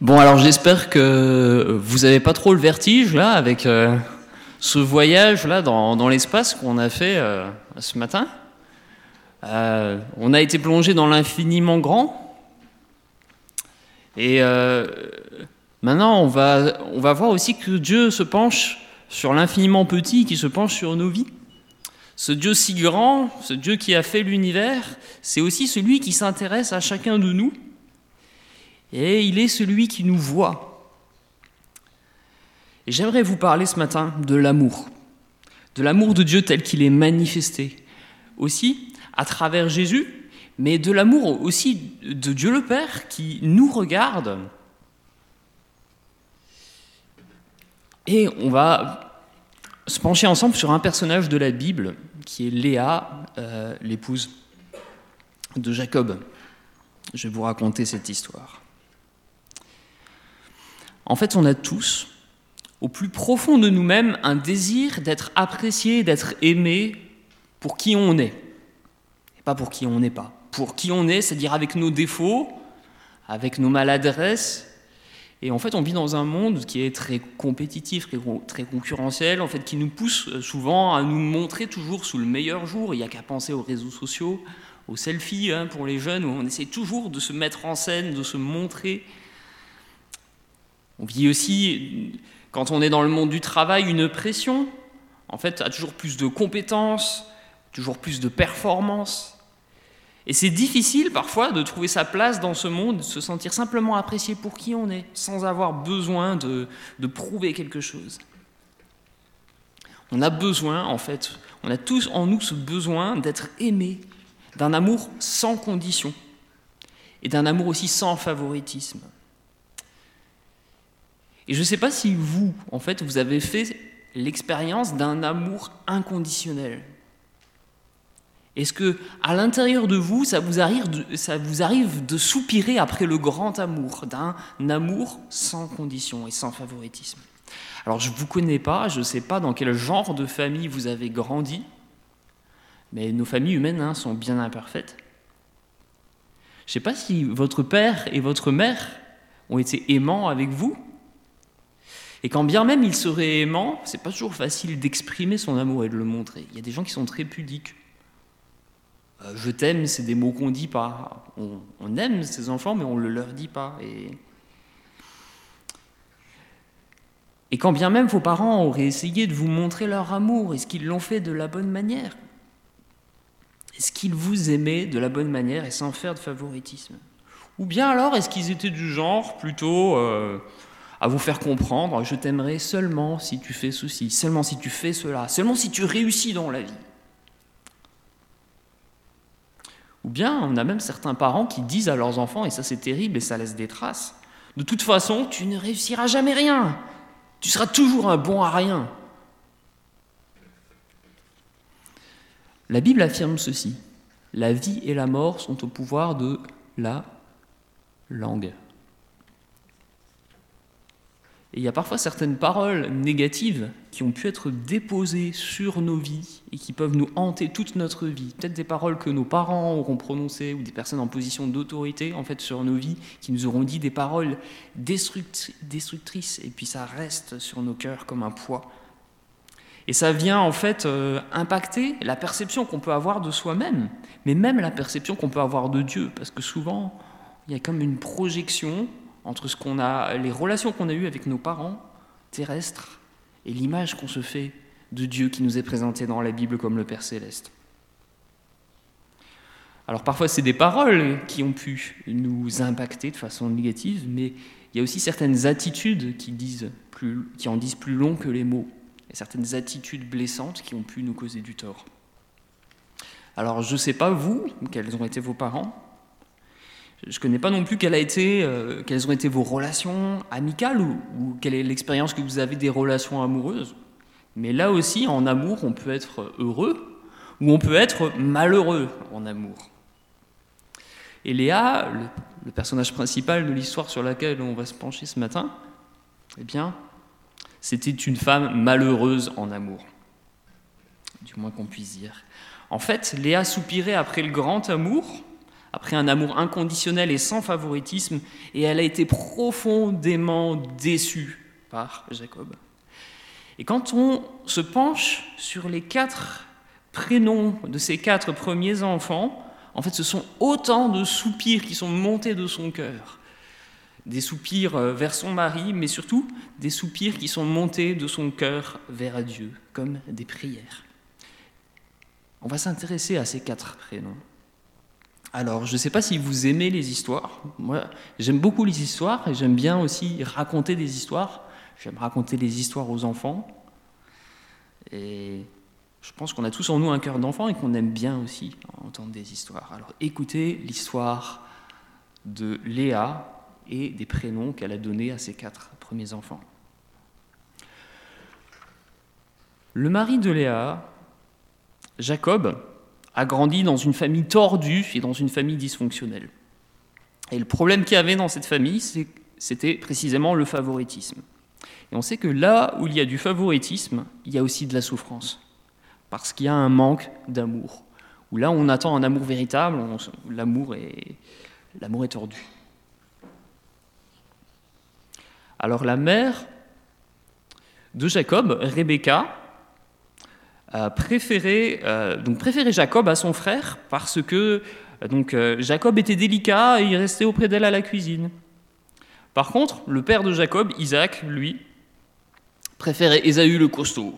Bon, alors j'espère que vous n'avez pas trop le vertige là avec euh, ce voyage là dans, dans l'espace qu'on a fait euh, ce matin. Euh, on a été plongé dans l'infiniment grand. Et maintenant, on va, on va voir aussi que Dieu se penche sur l'infiniment petit qui se penche sur nos vies. Ce Dieu si grand, ce Dieu qui a fait l'univers, c'est aussi celui qui s'intéresse à chacun de nous et il est celui qui nous voit. Et j'aimerais vous parler ce matin de l'amour, de l'amour de Dieu tel qu'il est manifesté, aussi à travers Jésus, mais de l'amour aussi de Dieu le Père qui nous regarde. Et on va se pencher ensemble sur un personnage de la Bible qui est Léa, euh, l'épouse de Jacob. Je vais vous raconter cette histoire. En fait, on a tous, au plus profond de nous-mêmes, un désir d'être apprécié, d'être aimé pour qui on est. Et pas pour qui on n'est pas. Pour qui on est, c'est-à-dire avec nos défauts, avec nos maladresses. Et en fait, on vit dans un monde qui est très compétitif, très concurrentiel, en fait, qui nous pousse souvent à nous montrer toujours sous le meilleur jour. Il n'y a qu'à penser aux réseaux sociaux, aux selfies hein, pour les jeunes, où on essaie toujours de se mettre en scène, de se montrer on vit aussi, quand on est dans le monde du travail, une pression, en fait, à toujours plus de compétences, toujours plus de performances. Et c'est difficile parfois de trouver sa place dans ce monde, de se sentir simplement apprécié pour qui on est, sans avoir besoin de, prouver quelque chose. On a besoin, en fait, on a tous en nous ce besoin d'être aimé, d'un amour sans condition, et d'un amour aussi sans favoritisme. Et je ne sais pas si vous, en fait, vous avez fait l'expérience d'un amour inconditionnel. Est-ce que, à l'intérieur de vous, ça vous, arrive de, ça vous arrive de soupirer après le grand amour, d'un amour sans condition et sans favoritisme? Alors, je ne vous connais pas, je ne sais pas dans quel genre de famille vous avez grandi, mais nos familles humaines hein, sont bien imparfaites. Je ne sais pas si votre père et votre mère ont été aimants avec vous, et quand bien même il serait aimant, c'est pas toujours facile d'exprimer son amour et de le montrer. Il y a des gens qui sont très pudiques. Euh, je t'aime, c'est des mots qu'on dit pas. On, aime ses enfants, mais on ne le leur dit pas. Et... quand bien même vos parents auraient essayé de vous montrer leur amour, est-ce qu'ils l'ont fait de la bonne manière? Est-ce qu'ils vous aimaient de la bonne manière et sans faire de favoritisme? Ou bien alors, est-ce qu'ils étaient du genre plutôt... Euh, à vous faire comprendre, je t'aimerai seulement si tu fais ceci, seulement si tu fais cela, seulement si tu réussis dans la vie. Ou bien on a même certains parents qui disent à leurs enfants, et ça c'est terrible et ça laisse des traces, de toute façon tu ne réussiras jamais rien, tu seras toujours un bon à rien. La Bible affirme ceci, la vie et la mort sont au pouvoir de la langue. Et il y a parfois certaines paroles négatives qui ont pu être déposées sur nos vies et qui peuvent nous hanter toute notre vie. Peut-être des paroles que nos parents auront prononcées ou des personnes en position d'autorité en fait sur nos vies qui nous auront dit des paroles destructrices et puis ça reste sur nos cœurs comme un poids. Et ça vient en fait euh, impacter la perception qu'on peut avoir de soi-même, mais même la perception qu'on peut avoir de Dieu, parce que souvent il y a comme une projection entre ce qu'on a, les relations qu'on a eues avec nos parents terrestres et l'image qu'on se fait de Dieu qui nous est présenté dans la Bible comme le Père céleste. Alors parfois c'est des paroles qui ont pu nous impacter de façon négative, mais il y a aussi certaines attitudes qui, en disent plus long que les mots, certaines attitudes blessantes qui ont pu nous causer du tort. Alors je ne sais pas vous, quels ont été vos parents, je ne connais pas non plus euh, quelles ont été vos relations amicales ou, quelle est l'expérience que vous avez des relations amoureuses. Mais là aussi, en amour, on peut être heureux ou on peut être malheureux en amour. Et Léa, le, personnage principal de l'histoire sur laquelle on va se pencher ce matin, eh bien, c'était une femme malheureuse en amour. Du moins qu'on puisse dire. En fait, Léa soupirait après le grand amour, après un amour inconditionnel et sans favoritisme, et elle a été profondément déçue par Jacob. Et quand on se penche sur les quatre prénoms de ces quatre premiers enfants, en fait ce sont autant de soupirs qui sont montés de son cœur. Des soupirs euh, vers son mari, mais surtout des soupirs qui sont montés de son cœur vers Dieu, comme des prières. On va s'intéresser à ces quatre prénoms. Alors, je ne sais pas si vous aimez les histoires. Moi, j'aime beaucoup les histoires et j'aime bien aussi raconter des histoires. J'aime raconter des histoires aux enfants. Et je pense qu'on a tous en nous un cœur d'enfant et qu'on aime bien aussi entendre des histoires. Alors, écoutez l'histoire de Léa et des prénoms qu'elle a donnés à ses quatre premiers enfants. Le mari de Léa, Jacob, a grandi dans une famille tordue et dans une famille dysfonctionnelle. Et le problème qu'il y avait dans cette famille, c'était précisément le favoritisme. Et on sait que là où il y a du favoritisme, il y a aussi de la souffrance. Parce qu'il y a un manque d'amour. Où là, on attend un amour véritable, l'amour est, est tordu. Alors la mère de Jacob, Rebecca, euh, donc préféré Jacob à son frère parce que euh, Jacob était délicat et il restait auprès d'elle à la cuisine. Par contre, le père de Jacob, Isaac, lui, préférait Ésaü le costaud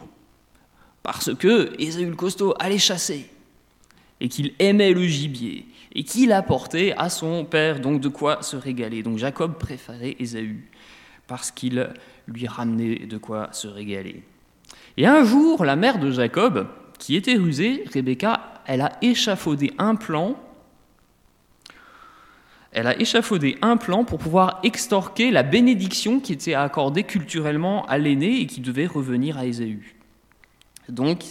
parce que Ésaü le costaud allait chasser et qu'il aimait le gibier et qu'il apportait à son père donc de quoi se régaler? Donc Jacob préférait Ésaü parce qu'il lui ramenait de quoi se régaler. Et un jour, la mère de Jacob, qui était rusée, Rebecca, elle a échafaudé un plan. Elle a échafaudé un plan pour pouvoir extorquer la bénédiction qui était accordée culturellement à l'aîné et qui devait revenir à Ésaü. Donc,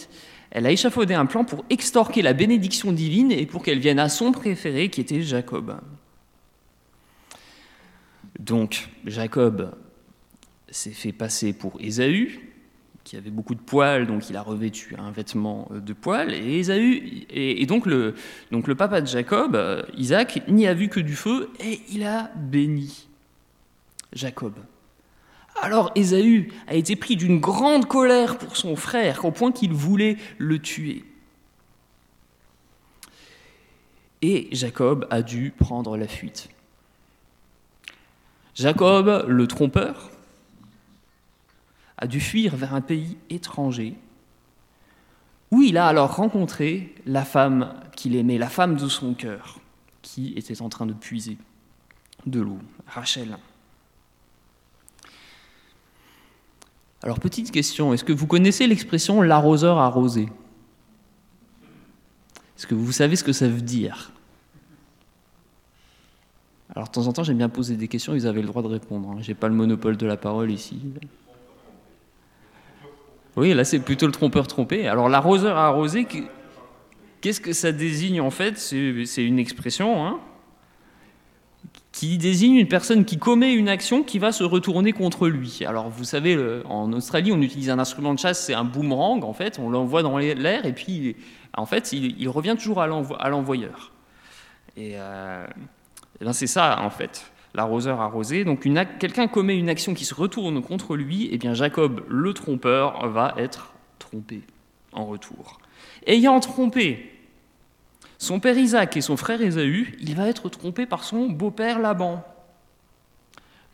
elle a échafaudé un plan pour extorquer la bénédiction divine et pour qu'elle vienne à son préféré qui était Jacob. Donc, Jacob s'est fait passer pour Ésaü, qui avait beaucoup de poils, donc il a revêtu un vêtement euh, de poils. Et, donc, le, donc le papa de Jacob, euh, Isaac, n'y a vu que du feu et il a béni Jacob. Alors Ésaü a été pris d'une grande colère pour son frère, au point qu'il voulait le tuer. Et Jacob a dû prendre la fuite. Jacob, le trompeur, a dû fuir vers un pays étranger, où il a alors rencontré la femme qu'il aimait, la femme de son cœur, qui était en train de puiser de l'eau, Rachel. Alors petite question, est-ce que vous connaissez l'expression l'arroseur arrosé Est-ce que vous savez ce que ça veut dire? Alors de temps en temps j'aime bien poser des questions, vous avez le droit de répondre. Hein. Je n'ai pas le monopole de la parole ici. Oui, là c'est plutôt le trompeur trompé. Alors l'arroseur arrosé, qu'est-ce que ça désigne en fait? C'est une expression hein, qui désigne une personne qui commet une action qui va se retourner contre lui. Alors vous savez, en Australie, on utilise un instrument de chasse, c'est un boomerang en fait, on l'envoie dans l'air et puis en fait il, revient toujours à l'envoyeur. Et, euh, et ben, c'est ça en fait l'arroseur arrosé. Donc quelqu'un commet une action qui se retourne contre lui, et eh bien Jacob, le trompeur, va être trompé en retour. Ayant trompé son père Isaac et son frère Ésaü, il va être trompé par son beau-père Laban.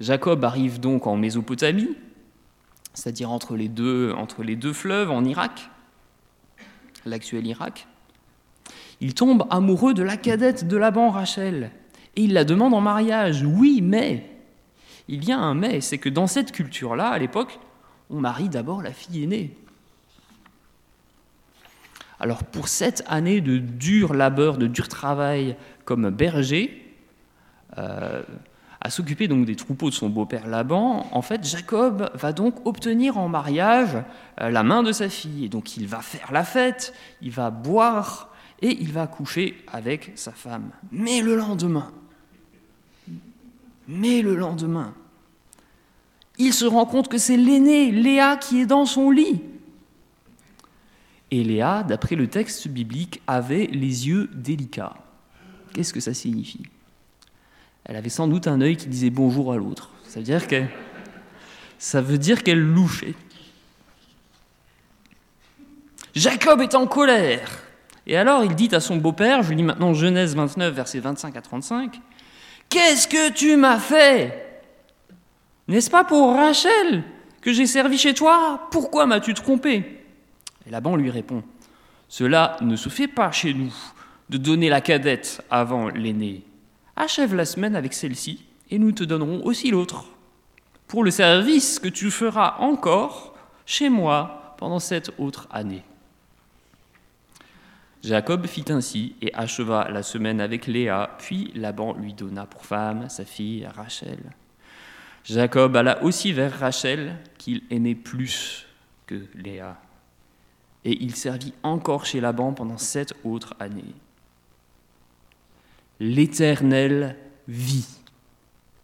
Jacob arrive donc en Mésopotamie, c'est-à-dire entre les deux, entre les deux fleuves en Irak, l'actuel Irak. Il tombe amoureux de la cadette de Laban, Rachel, et il la demande en mariage. Oui, mais il y a un mais, c'est que dans cette culture-là, à l'époque, on marie d'abord la fille aînée. Alors pour cette année de dur labeur, de dur travail comme berger, euh, à s'occuper donc des troupeaux de son beau-père Laban, en fait Jacob va donc obtenir en mariage euh, la main de sa fille. Et donc il va faire la fête, il va boire et il va coucher avec sa femme. Mais le lendemain, mais le lendemain, il se rend compte que c'est l'aîné, Léa, qui est dans son lit. Et Léa, d'après le texte biblique, avait les yeux délicats. Qu'est-ce que ça signifie? Elle avait sans doute un œil qui disait bonjour à l'autre. Ça veut dire qu'elle, ça louchait. Jacob est en colère. Et alors il dit à son beau-père, je lis maintenant Genèse 29, versets 25 à 35, Qu'est-ce que tu m'as fait? N'est-ce pas pour Rachel que j'ai servi chez toi? Pourquoi m'as-tu trompé? Et Laban lui répond, Cela ne se fait pas chez nous de donner la cadette avant l'aînée. Achève la semaine avec celle-ci et nous te donnerons aussi l'autre, pour le service que tu feras encore chez moi pendant cette autre année. Jacob fit ainsi et acheva la semaine avec Léa, puis Laban lui donna pour femme sa fille Rachel. Jacob alla aussi vers Rachel, qu'il aimait plus que Léa, et il servit encore chez Laban pendant sept autres années. L'Éternel vit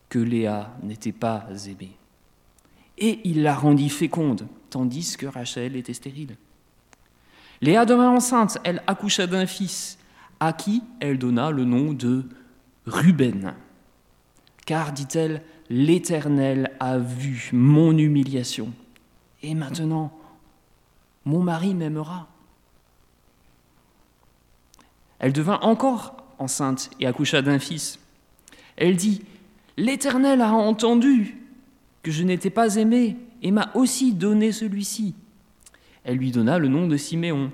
que Léa n'était pas aimée, et il la rendit féconde, tandis que Rachel était stérile. Léa devint enceinte, elle accoucha d'un fils, à qui elle donna le nom de Ruben. Car, dit-elle, l'Éternel a vu mon humiliation, et maintenant mon mari m'aimera. Elle devint encore enceinte et accoucha d'un fils. Elle dit, L'Éternel a entendu que je n'étais pas aimée et m'a aussi donné celui-ci. Elle lui donna le nom de Siméon.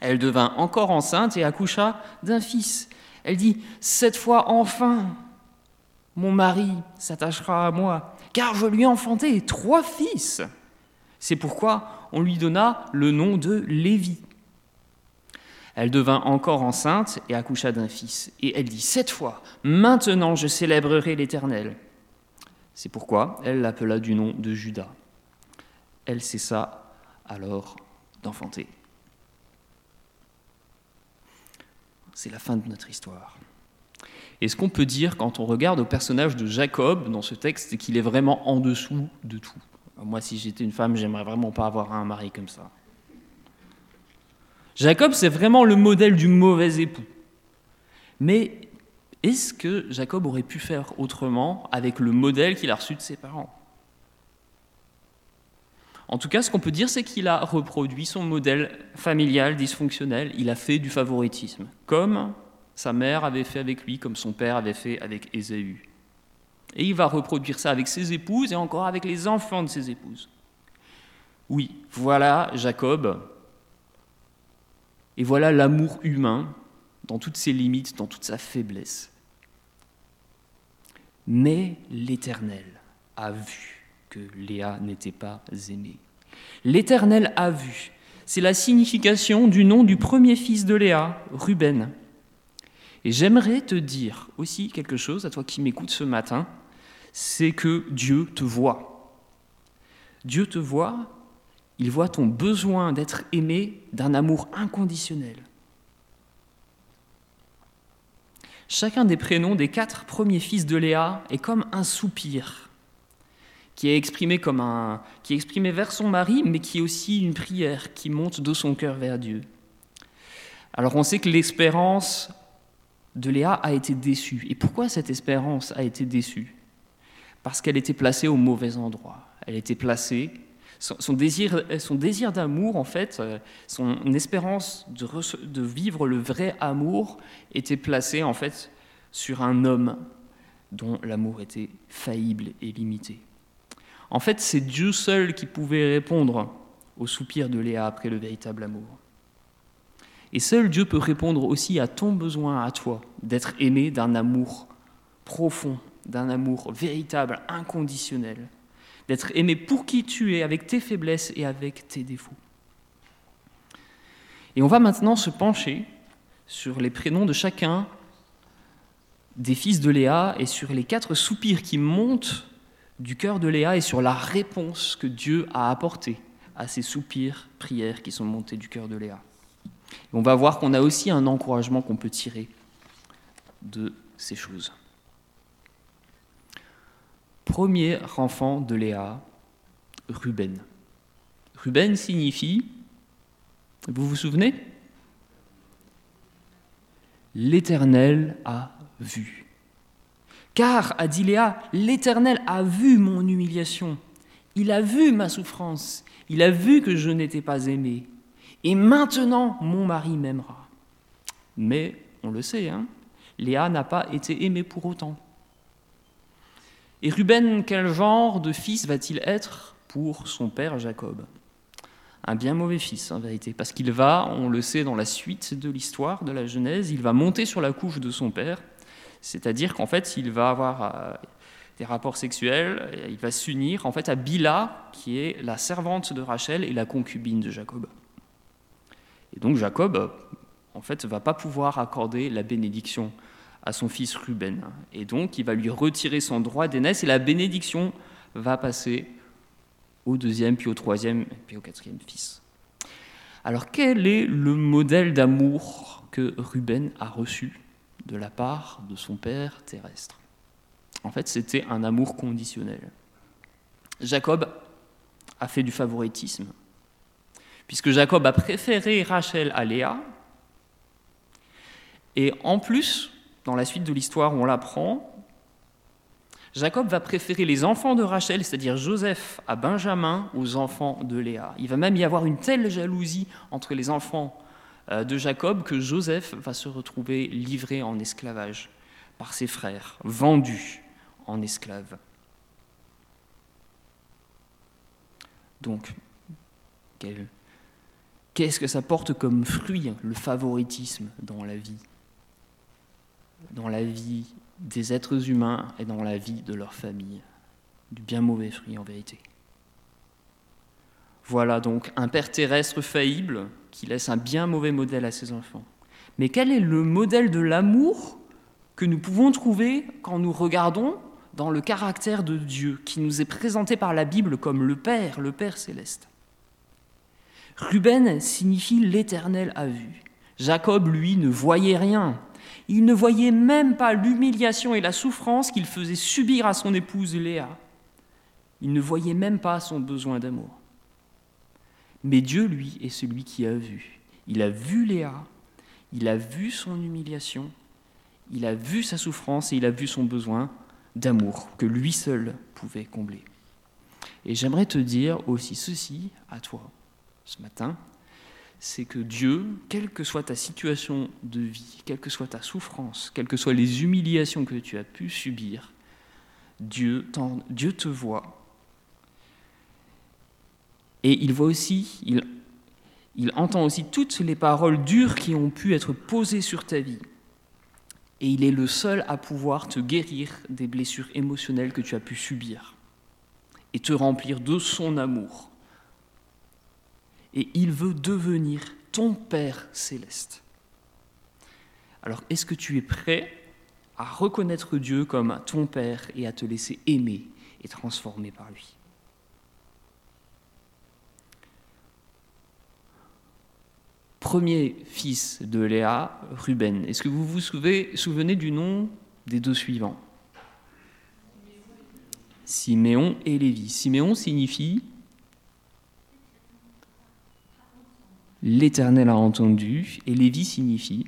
Elle devint encore enceinte et accoucha d'un fils. Elle dit, Cette fois enfin, mon mari s'attachera à moi, car je lui ai enfanté trois fils. C'est pourquoi on lui donna le nom de Lévi. Elle devint encore enceinte et accoucha d'un fils. Et elle dit, Cette fois, maintenant je célébrerai l'Éternel. C'est pourquoi elle l'appela du nom de Judas. Elle cessa alors d'enfanter. C'est la fin de notre histoire. Et ce qu'on peut dire quand on regarde au personnage de Jacob dans ce texte, c'est qu'il est vraiment en dessous de tout? Moi, si j'étais une femme, j'aimerais vraiment pas avoir un mari comme ça. Jacob, c'est vraiment le modèle du mauvais époux. Mais est-ce que Jacob aurait pu faire autrement avec le modèle qu'il a reçu de ses parents? En tout cas, ce qu'on peut dire, c'est qu'il a reproduit son modèle familial dysfonctionnel, il a fait du favoritisme, comme sa mère avait fait avec lui, comme son père avait fait avec Ésaü. Et il va reproduire ça avec ses épouses et encore avec les enfants de ses épouses. Oui, voilà Jacob, et voilà l'amour humain dans toutes ses limites, dans toute sa faiblesse. Mais l'Éternel a vu que Léa n'était pas aimée. L'Éternel a vu. C'est la signification du nom du premier fils de Léa, Ruben. Et j'aimerais te dire aussi quelque chose à toi qui m'écoutes ce matin, c'est que Dieu te voit. Dieu te voit, il voit ton besoin d'être aimé d'un amour inconditionnel. Chacun des prénoms des quatre premiers fils de Léa est comme un soupir qui est exprimé comme un, qui est exprimé vers son mari, mais qui est aussi une prière qui monte de son cœur vers Dieu. Alors on sait que l'espérance de Léa a été déçue. Et pourquoi cette espérance a été déçue? Parce qu'elle était placée au mauvais endroit. Elle était placée, son, désir, d'amour, en fait, euh, son espérance de vivre le vrai amour était placée, en fait, sur un homme dont l'amour était faillible et limité. En fait, c'est Dieu seul qui pouvait répondre au soupir de Léa après le véritable amour. Et seul Dieu peut répondre aussi à ton besoin, à toi, d'être aimé d'un amour profond, d'un amour véritable, inconditionnel, d'être aimé pour qui tu es, avec tes faiblesses et avec tes défauts. Et on va maintenant se pencher sur les prénoms de chacun des fils de Léa et sur les quatre soupirs qui montent du cœur de Léa et sur la réponse que Dieu a apportée à ces soupirs, prières qui sont montées du cœur de Léa. on va voir qu'on a aussi un encouragement qu'on peut tirer de ces choses. Premier enfant de Léa, Ruben. Ruben signifie, vous vous souvenez? l'Éternel a vu. Car, a dit Léa, l'Éternel a vu mon humiliation, il a vu ma souffrance, il a vu que je n'étais pas aimé, et maintenant mon mari m'aimera. Mais, on le sait, hein, Léa n'a pas été aimée pour autant. Et Ruben, quel genre de fils va-t-il être pour son père Jacob? Un bien mauvais fils, en vérité, parce qu'il va, on le sait dans la suite de l'histoire de la Genèse, il va monter sur la couche de son père, c'est-à-dire qu'en fait, il va avoir euh, des rapports sexuels, il va s'unir en fait à Bila, qui est la servante de Rachel et la concubine de Jacob. Et donc Jacob, en fait, va pas pouvoir accorder la bénédiction à son fils Ruben. Et donc, il va lui retirer son droit d'aînesse et la bénédiction va passer au deuxième, puis au troisième, puis au quatrième fils. Alors, quel est le modèle d'amour que Ruben a reçu? De la part de son père terrestre. En fait, c'était un amour conditionnel. Jacob a fait du favoritisme, puisque Jacob a préféré Rachel à Léa, et en plus, dans la suite de l'histoire on l'apprend, Jacob va préférer les enfants de Rachel, c'est-à-dire Joseph, à Benjamin, aux enfants de Léa. Il va même y avoir une telle jalousie entre les enfants de Jacob que Joseph va se retrouver livré en esclavage par ses frères, vendu en esclave. Donc, qu'est-ce que ça porte comme fruit, le favoritisme dans la vie? Dans la vie des êtres humains et dans la vie de leur famille. Du bien mauvais fruit en vérité. Voilà donc un père terrestre faillible qui laisse un bien mauvais modèle à ses enfants. Mais quel est le modèle de l'amour que nous pouvons trouver quand nous regardons dans le caractère de Dieu qui nous est présenté par la Bible comme le Père, le Père céleste? Ruben signifie l'Éternel a vu. Jacob, lui, ne voyait rien. Il ne voyait même pas l'humiliation et la souffrance qu'il faisait subir à son épouse Léa. Il ne voyait même pas son besoin d'amour. Mais Dieu, lui, est celui qui a vu. Il a vu Léa, il a vu son humiliation, il a vu sa souffrance et il a vu son besoin d'amour que lui seul pouvait combler. Et j'aimerais te dire aussi ceci à toi ce matin, c'est que Dieu, quelle que soit ta situation de vie, quelle que soit ta souffrance, quelles que soient les humiliations que tu as pu subir, Dieu, Dieu te voit et il voit aussi, il, entend aussi toutes les paroles dures qui ont pu être posées sur ta vie. Et il est le seul à pouvoir te guérir des blessures émotionnelles que tu as pu subir et te remplir de son amour. Et il veut devenir ton Père céleste. Alors, est-ce que tu es prêt à reconnaître Dieu comme ton Père et à te laisser aimer et transformer par lui? Premier fils de Léa, Ruben. Est-ce que vous vous souvenez, du nom des deux suivants? Siméon et Lévi. Siméon signifie L'Éternel a entendu, et Lévi signifie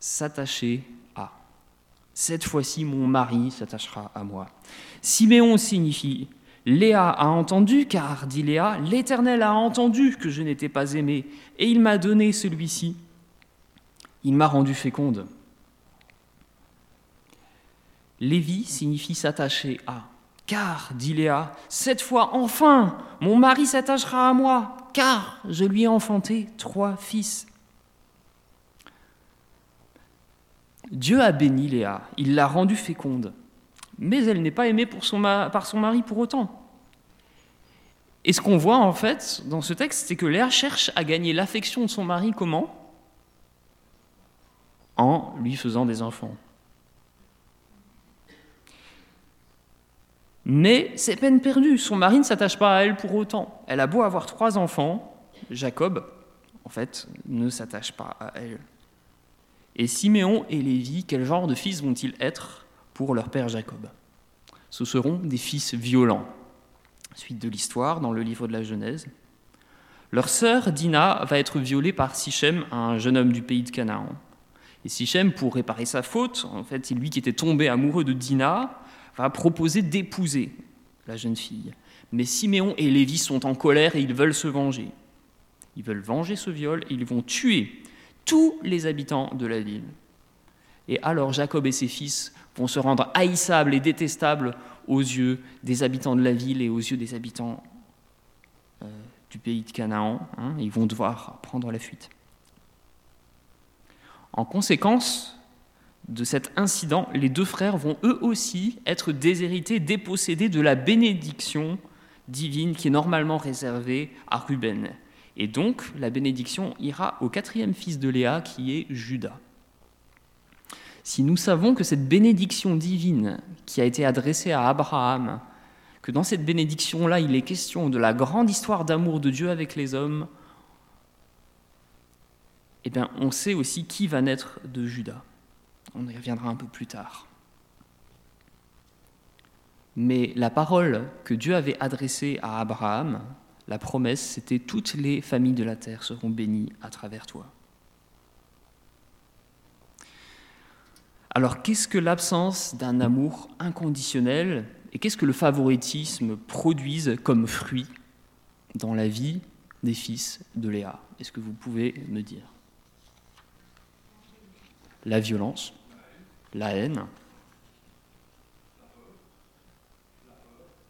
s'attacher à. Cette fois-ci, mon mari s'attachera à moi. Siméon signifie Léa a entendu, car, dit Léa, l'Éternel a entendu que je n'étais pas aimé, et il m'a donné celui-ci. Il m'a rendu féconde. Lévi signifie s'attacher à. Car, dit Léa, cette fois enfin, mon mari s'attachera à moi, car je lui ai enfanté trois fils. Dieu a béni Léa, il l'a rendue féconde mais elle n'est pas aimée par son mari pour autant. Et ce qu'on voit en fait dans ce texte, c'est que Léa cherche à gagner l'affection de son mari comment? En lui faisant des enfants. Mais c'est peine perdue, son mari ne s'attache pas à elle pour autant. Elle a beau avoir trois enfants, Jacob, en fait, ne s'attache pas à elle. Et Siméon et Lévi, quel genre de fils vont-ils être? Pour leur père Jacob. Ce seront des fils violents. Suite de l'histoire dans le livre de la Genèse. Leur sœur Dina va être violée par Sichem, un jeune homme du pays de Canaan. Et Sichem, pour réparer sa faute, en fait, c'est lui qui était tombé amoureux de Dina, va proposer d'épouser la jeune fille. Mais Siméon et Lévi sont en colère et ils veulent se venger. Ils veulent venger ce viol et ils vont tuer tous les habitants de la ville. Et alors Jacob et ses fils vont se rendre haïssables et détestables aux yeux des habitants de la ville et aux yeux des habitants euh, du pays de Canaan. Hein. ils vont devoir prendre la fuite. En conséquence de cet incident, les deux frères vont eux aussi être déshérités, dépossédés de la bénédiction divine qui est normalement réservée à Ruben. Et donc, la bénédiction ira au quatrième fils de Léa, qui est Judas. Si nous savons que cette bénédiction divine qui a été adressée à Abraham, que dans cette bénédiction-là, il est question de la grande histoire d'amour de Dieu avec les hommes, eh bien, on sait aussi qui va naître de Judas. On y reviendra un peu plus tard. Mais la parole que Dieu avait adressée à Abraham, la promesse, c'était toutes les familles de la terre seront bénies à travers toi. Alors qu'est-ce que l'absence d'un amour inconditionnel et qu'est-ce que le favoritisme produisent comme fruit dans la vie des fils de Léa? Est-ce que vous pouvez me dire? La violence, la haine,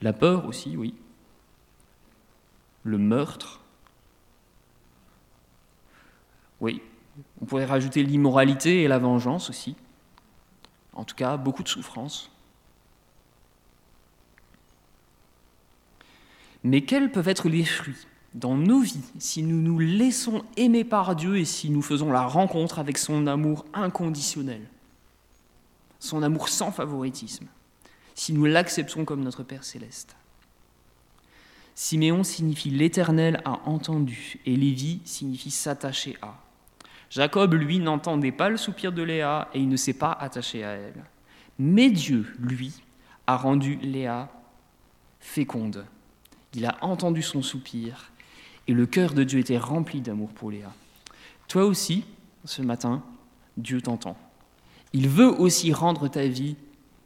la peur aussi, oui, le meurtre, oui, on pourrait rajouter l'immoralité et la vengeance aussi. En tout cas, beaucoup de souffrance. Mais quels peuvent être les fruits dans nos vies si nous nous laissons aimer par Dieu et si nous faisons la rencontre avec son amour inconditionnel, son amour sans favoritisme, si nous l'acceptons comme notre Père céleste? Siméon signifie l'Éternel a entendu et Lévi signifie s'attacher à. Jacob, lui, n'entendait pas le soupir de Léa et il ne s'est pas attaché à elle. Mais Dieu, lui, a rendu Léa féconde. Il a entendu son soupir et le cœur de Dieu était rempli d'amour pour Léa. Toi aussi, ce matin, Dieu t'entend. Il veut aussi rendre ta vie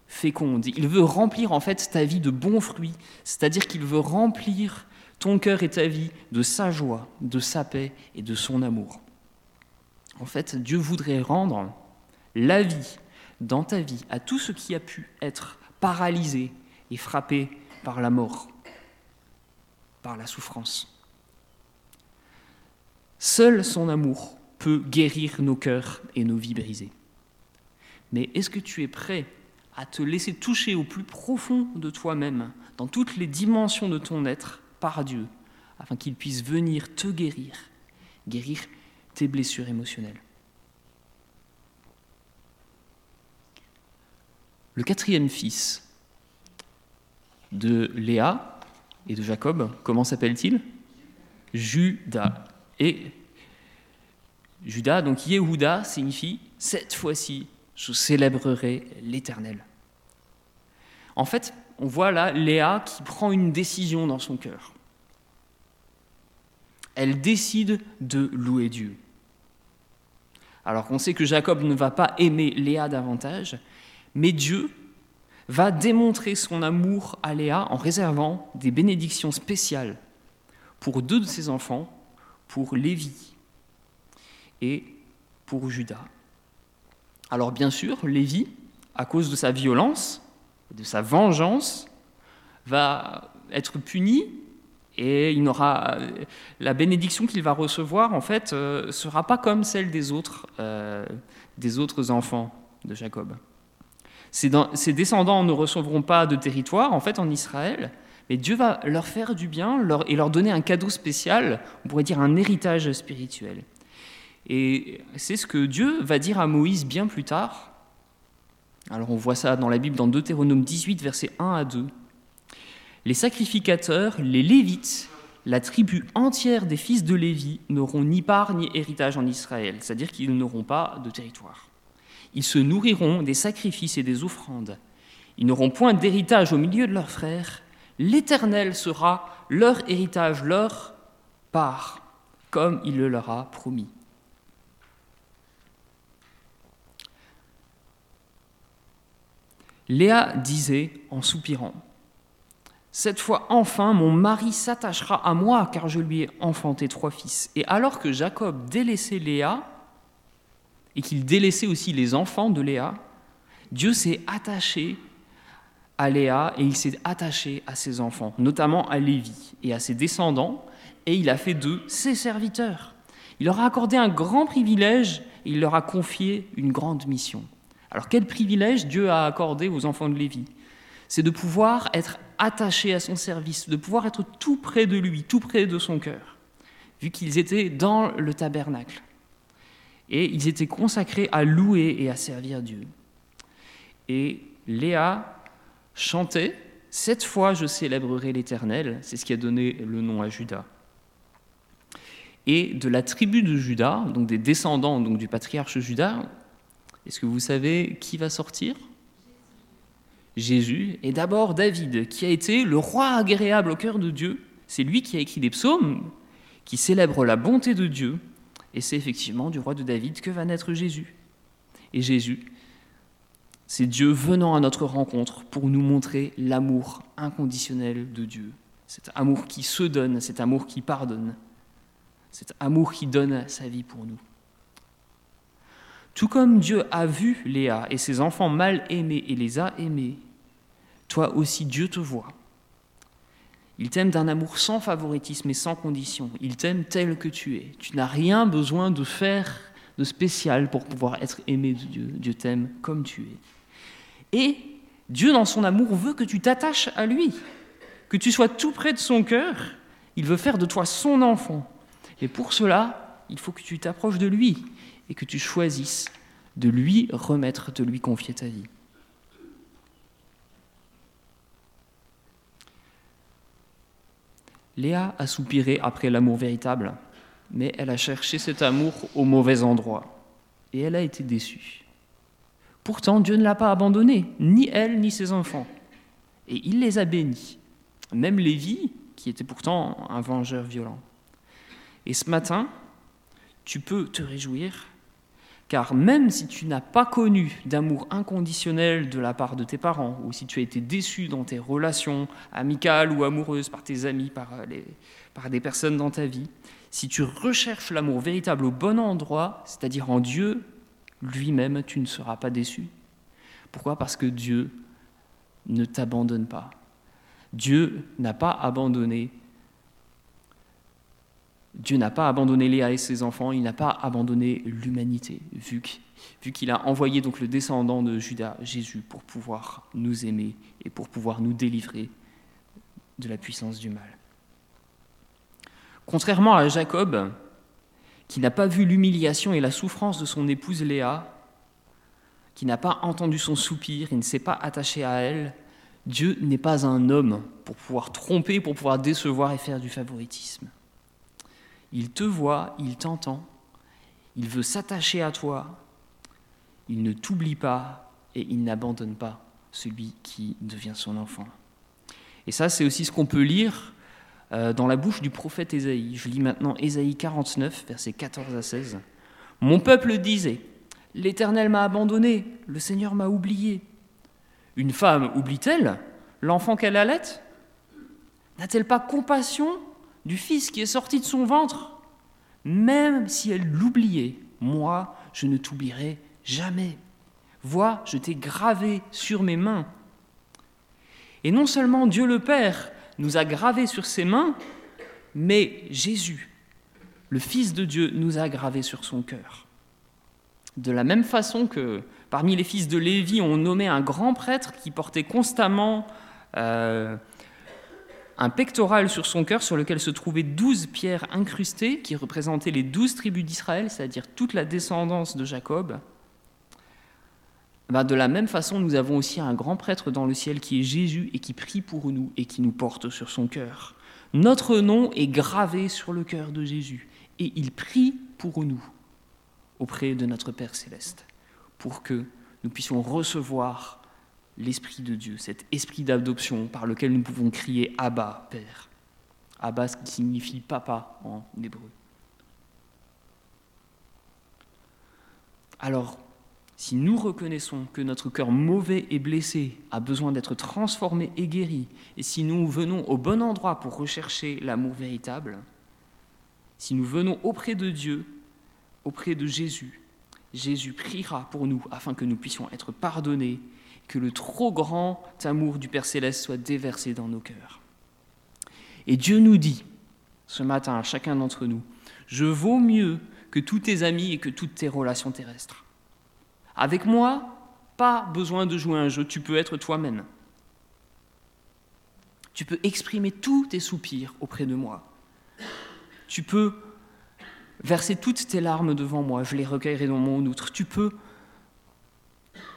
féconde. Il veut remplir en fait ta vie de bons fruits, c'est-à-dire qu'il veut remplir ton cœur et ta vie de sa joie, de sa paix et de son amour. En fait, Dieu voudrait rendre la vie dans ta vie à tout ce qui a pu être paralysé et frappé par la mort, par la souffrance. Seul son amour peut guérir nos cœurs et nos vies brisées. Mais est-ce que tu es prêt à te laisser toucher au plus profond de toi-même, dans toutes les dimensions de ton être, par Dieu, afin qu'il puisse venir te guérir, guérir tes blessures émotionnelles. Le quatrième fils de Léa et de Jacob, comment s'appelle-t-il? Judas. Et Judas, donc Yehuda, signifie cette fois-ci, je célébrerai l'Éternel. En fait, on voit là Léa qui prend une décision dans son cœur. Elle décide de louer Dieu. Alors qu'on sait que Jacob ne va pas aimer Léa davantage, mais Dieu va démontrer son amour à Léa en réservant des bénédictions spéciales pour deux de ses enfants, pour Lévi et pour Judas. Alors bien sûr, Lévi, à cause de sa violence, de sa vengeance, va être puni et il n'aura la bénédiction qu'il va recevoir en fait euh, sera pas comme celle des autres euh, des autres enfants de Jacob. Ses, descendants ne recevront pas de territoire en fait en Israël, mais Dieu va leur faire du bien et leur donner un cadeau spécial, on pourrait dire un héritage spirituel. Et c'est ce que Dieu va dire à Moïse bien plus tard. Alors on voit ça dans la Bible dans Deutéronome 18, versets 1 à 2. Les sacrificateurs, les Lévites, la tribu entière des fils de Lévi n'auront ni part ni héritage en Israël, c'est-à-dire qu'ils n'auront pas de territoire. Ils se nourriront des sacrifices et des offrandes. Ils n'auront point d'héritage au milieu de leurs frères. L'Éternel sera leur héritage, leur part. comme il le leur a promis. Léa disait en soupirant, Cette fois enfin mon mari s'attachera à moi car je lui ai enfanté trois fils. Et alors que Jacob délaissait Léa, et qu'il délaissait aussi les enfants de Léa, Dieu s'est attaché à Léa et il s'est attaché à ses enfants, notamment à Lévi et à ses descendants, et il a fait d'eux ses serviteurs. Il leur a accordé un grand privilège et il leur a confié une grande mission. Alors quel privilège Dieu a accordé aux enfants de Lévi? C'est de pouvoir être attachés à son service, de pouvoir être tout près de lui, tout près de son cœur, vu qu'ils étaient dans le tabernacle. Et ils étaient consacrés à louer et à servir Dieu. Et Léa chantait Cette fois je célébrerai l'Éternel, c'est ce qui a donné le nom à Judas. Et de la tribu de Judas, donc des descendants donc du patriarche Judas, est-ce que vous savez qui va sortir? Jésus et d'abord David, qui a été le roi agréable au cœur de Dieu. C'est lui qui a écrit des psaumes qui célèbrent la bonté de Dieu. Et c'est effectivement du roi de David que va naître Jésus. Et Jésus, c'est Dieu venant à notre rencontre pour nous montrer l'amour inconditionnel de Dieu. Cet amour qui se donne, cet amour qui pardonne, cet amour qui donne sa vie pour nous. Tout comme Dieu a vu Léa et ses enfants mal aimés et les a aimés, toi aussi Dieu te voit. Il t'aime d'un amour sans favoritisme et sans condition. Il t'aime tel que tu es. Tu n'as rien besoin de faire de spécial pour pouvoir être aimé de Dieu. Dieu t'aime comme tu es. Et Dieu, dans son amour, veut que tu t'attaches à lui, que tu sois tout près de son cœur. Il veut faire de toi son enfant. Et pour cela, il faut que tu t'approches de lui et que tu choisisses de lui remettre, de lui confier ta vie. Léa a soupiré après l'amour véritable, mais elle a cherché cet amour au mauvais endroit, et elle a été déçue. Pourtant, Dieu ne l'a pas abandonnée, ni elle, ni ses enfants, et il les a bénis, même Lévi, qui était pourtant un vengeur violent. Et ce matin, tu peux te réjouir car même si tu n'as pas connu d'amour inconditionnel de la part de tes parents, ou si tu as été déçu dans tes relations amicales ou amoureuses par tes amis, par, euh, par des personnes dans ta vie, si tu recherches l'amour véritable au bon endroit, c'est-à-dire en Dieu lui-même, tu ne seras pas déçu. Pourquoi? Parce que Dieu ne t'abandonne pas. Dieu n'a pas abandonné Dieu n'a pas abandonné Léa et ses enfants, il n'a pas abandonné l'humanité, vu qu'il a envoyé donc le descendant de Judas, Jésus, pour pouvoir nous aimer et pour pouvoir nous délivrer de la puissance du mal. Contrairement à Jacob, qui n'a pas vu l'humiliation et la souffrance de son épouse Léa, qui n'a pas entendu son soupir, il ne s'est pas attaché à elle, Dieu n'est pas un homme pour pouvoir tromper, pour pouvoir décevoir et faire du favoritisme. Il te voit, il t'entend, il veut s'attacher à toi, il ne t'oublie pas et il n'abandonne pas celui qui devient son enfant. Et ça, c'est aussi ce qu'on peut lire euh, dans la bouche du prophète Ésaïe. Je lis maintenant Ésaïe 49, versets 14 à 16. Mon peuple disait, L'Éternel m'a abandonné, le Seigneur m'a oublié. Une femme oublie-t-elle l'enfant qu'elle allait N'a-t-elle pas compassion du Fils qui est sorti de son ventre. Même si elle l'oubliait, moi, je ne t'oublierai jamais. Vois, je t'ai gravé sur mes mains. Et non seulement Dieu le Père nous a gravé sur ses mains, mais Jésus, le Fils de Dieu, nous a gravé sur son cœur. De la même façon que parmi les fils de Lévi, on nommait un grand prêtre qui portait constamment euh, un pectoral sur son cœur sur lequel se trouvaient douze pierres incrustées qui représentaient les douze tribus d'Israël, c'est-à-dire toute la descendance de Jacob. Bah, de la même façon, nous avons aussi un grand prêtre dans le ciel qui est Jésus et qui prie pour nous et qui nous porte sur son cœur. Notre nom est gravé sur le cœur de Jésus et il prie pour nous auprès de notre Père céleste pour que nous puissions recevoir l'Esprit de Dieu, cet esprit d'adoption par lequel nous pouvons crier Abba, Père. Abba, ce qui signifie papa en hébreu. Alors, si nous reconnaissons que notre cœur mauvais et blessé a besoin d'être transformé et guéri, et si nous venons au bon endroit pour rechercher l'amour véritable, si nous venons auprès de Dieu, auprès de Jésus, Jésus priera pour nous afin que nous puissions être pardonnés que le trop grand amour du Père céleste soit déversé dans nos cœurs. Et Dieu nous dit ce matin à chacun d'entre nous, je vaux mieux que tous tes amis et que toutes tes relations terrestres. Avec moi, pas besoin de jouer un jeu, tu peux être toi-même. Tu peux exprimer tous tes soupirs auprès de moi. Tu peux verser toutes tes larmes devant moi, je les recueillerai dans mon outre. Tu peux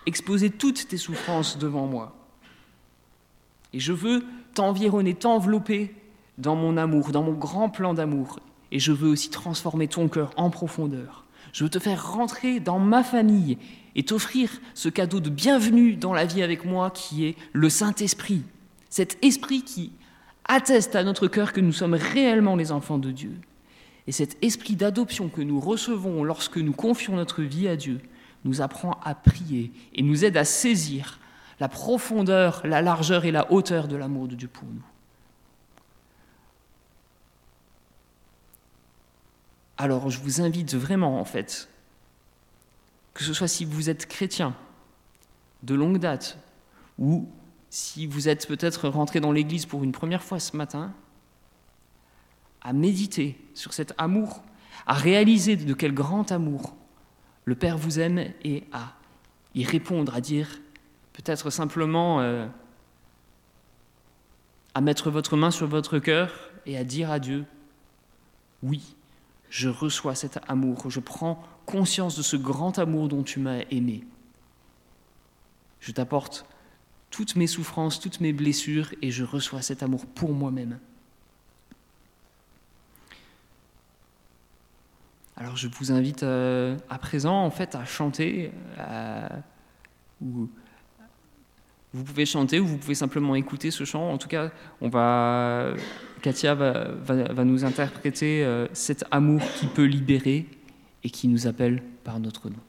exposer toutes tes souffrances devant moi. Et je veux t'environner, t'envelopper dans mon amour, dans mon grand plan d'amour. Et je veux aussi transformer ton cœur en profondeur. Je veux te faire rentrer dans ma famille et t'offrir ce cadeau de bienvenue dans la vie avec moi qui est le Saint-Esprit. Cet esprit qui atteste à notre cœur que nous sommes réellement les enfants de Dieu. Et cet esprit d'adoption que nous recevons lorsque nous confions notre vie à Dieu nous apprend à prier et nous aide à saisir la profondeur, la largeur et la hauteur de l'amour de Dieu pour nous. Alors je vous invite vraiment en fait que ce soit si vous êtes chrétien de longue date ou si vous êtes peut-être rentré dans l'Église pour une première fois ce matin, à méditer sur cet amour, à réaliser de quel grand amour le Père vous aime et à y répondre, à dire peut-être simplement euh, à mettre votre main sur votre cœur et à dire à Dieu, oui, je reçois cet amour, je prends conscience de ce grand amour dont tu m'as aimé. Je t'apporte toutes mes souffrances, toutes mes blessures, et je reçois cet amour pour moi-même. Alors je vous invite euh, à présent en fait à chanter. Euh, ou, vous pouvez chanter ou vous pouvez simplement écouter ce chant. En tout cas, on va, Katia va, nous interpréter euh, cet amour qui peut libérer et qui nous appelle par notre nom.